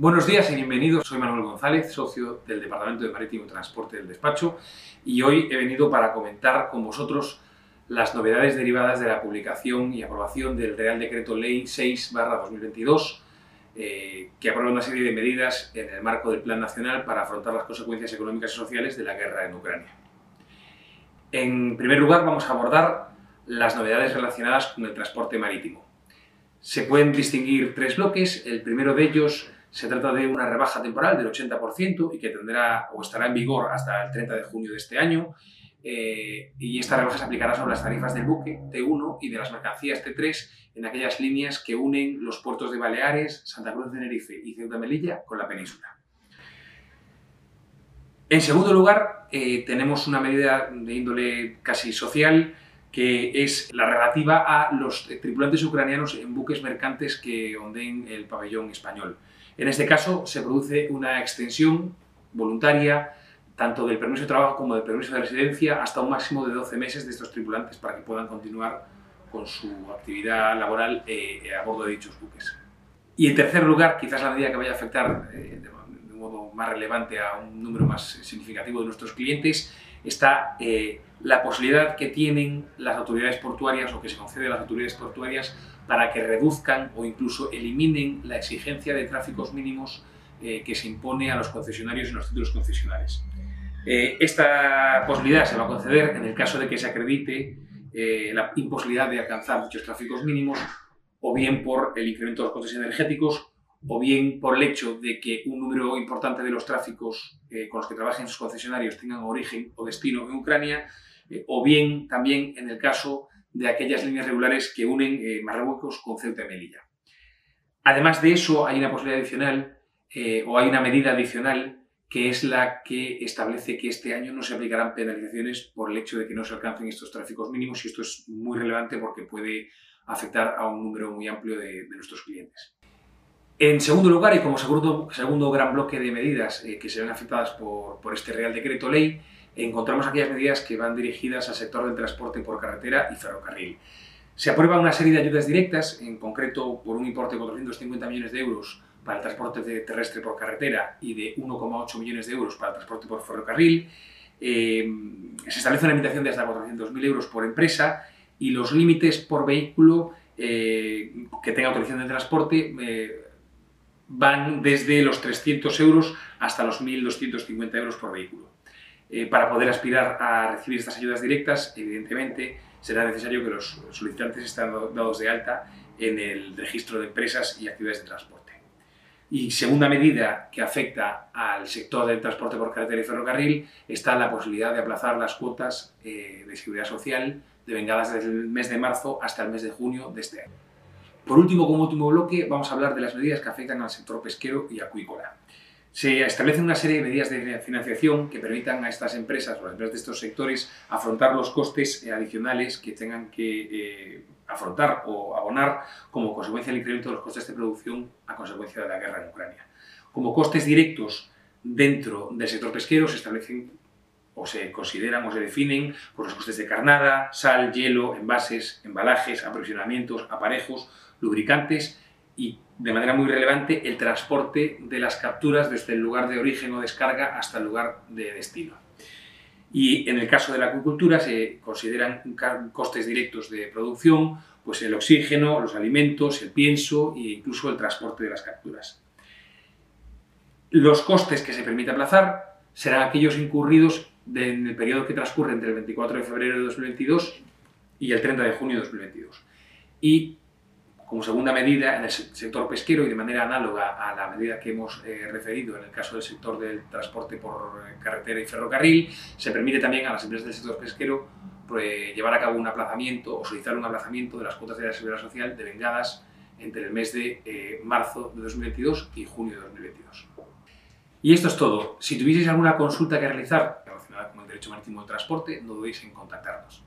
Buenos días y bienvenidos. Soy Manuel González, socio del Departamento de Marítimo y Transporte del despacho, y hoy he venido para comentar con vosotros las novedades derivadas de la publicación y aprobación del Real Decreto Ley 6-2022, eh, que aprueba una serie de medidas en el marco del Plan Nacional para afrontar las consecuencias económicas y sociales de la guerra en Ucrania. En primer lugar, vamos a abordar las novedades relacionadas con el transporte marítimo. Se pueden distinguir tres bloques. El primero de ellos se trata de una rebaja temporal del 80% y que tendrá o estará en vigor hasta el 30 de junio de este año. Eh, y esta rebaja se aplicará sobre las tarifas del buque T1 y de las mercancías T3 en aquellas líneas que unen los puertos de Baleares, Santa Cruz de Tenerife y Ceuta Melilla con la península. En segundo lugar, eh, tenemos una medida de índole casi social que es la relativa a los tripulantes ucranianos en buques mercantes que ondeen el pabellón español. En este caso, se produce una extensión voluntaria tanto del permiso de trabajo como del permiso de residencia hasta un máximo de 12 meses de estos tripulantes para que puedan continuar con su actividad laboral eh, a bordo de dichos buques. Y en tercer lugar, quizás la medida que vaya a afectar eh, modo más relevante a un número más significativo de nuestros clientes está eh, la posibilidad que tienen las autoridades portuarias o que se concede a las autoridades portuarias para que reduzcan o incluso eliminen la exigencia de tráficos mínimos eh, que se impone a los concesionarios y los títulos concesionales. Eh, esta posibilidad se va a conceder en el caso de que se acredite la imposibilidad de alcanzar dichos tráficos mínimos o bien por el incremento de los costes energéticos o bien por el hecho de que un número importante de los tráficos eh, con los que trabajen sus concesionarios tengan origen o destino en Ucrania, eh, o bien también en el caso de aquellas líneas regulares que unen eh, Marruecos con Ceuta y Melilla. Además de eso, hay una posibilidad adicional o hay una medida adicional que es la que establece que este año no se aplicarán penalizaciones por el hecho de que no se alcancen estos tráficos mínimos y esto es muy relevante porque puede afectar a un número muy amplio de nuestros clientes. En segundo lugar, y como segundo, gran bloque de medidas eh, que se ven afectadas por, por, este Real Decreto Ley, encontramos aquellas medidas que van dirigidas al sector del transporte por carretera y ferrocarril. Se aprueba una serie de ayudas directas, en concreto por un importe de 450 millones de euros para el transporte terrestre por carretera y de 1,8 millones de euros para el transporte por ferrocarril. Eh, se establece una limitación de hasta 400.000 euros por empresa y los límites por vehículo eh, que tenga autorización de transporte van desde los 300 euros hasta los 1.250 euros por vehículo. Eh, para poder aspirar a recibir estas ayudas directas, evidentemente, será necesario que los solicitantes estén dados de alta en el registro de empresas y actividades de transporte. Y segunda medida que afecta al sector del transporte por carretera y ferrocarril está la posibilidad de aplazar las cuotas eh, de seguridad social devengadas desde el mes de marzo hasta el mes de junio de este año. Por último, como último bloque, vamos a hablar de las medidas que afectan al sector pesquero y acuícola. Se establecen una serie de medidas de financiación que permitan a estas empresas o a las empresas de estos sectores afrontar los costes adicionales que tengan que eh, afrontar o abonar como consecuencia del incremento de los costes de producción a consecuencia de la guerra en Ucrania. Como costes directos dentro del sector pesquero se establecen o se consideran o se definen por los costes de carnada, sal, hielo, envases, embalajes, aprovisionamientos, aparejos, lubricantes y, de manera muy relevante, el transporte de las capturas desde el lugar de origen o descarga hasta el lugar de destino. Y en el caso de la acuicultura se consideran costes directos de producción, pues el oxígeno, los alimentos, el pienso e incluso el transporte de las capturas. Los costes que se permite aplazar serán aquellos incurridos en el periodo que transcurre entre el 24 de febrero de 2022 y el 30 de junio de 2022. Y como segunda medida, en el sector pesquero y de manera análoga a la medida que hemos eh, referido en el caso del sector del transporte por eh, carretera y ferrocarril, se permite también a las empresas del sector pesquero pues, llevar a cabo un aplazamiento o solicitar un aplazamiento de las cuotas de la seguridad social devengadas entre el mes de eh, marzo de 2022 y junio de 2022. Y esto es todo. Si tuvieseis alguna consulta que realizar Derecho Marítimo de Transporte, no dudéis en contactarnos.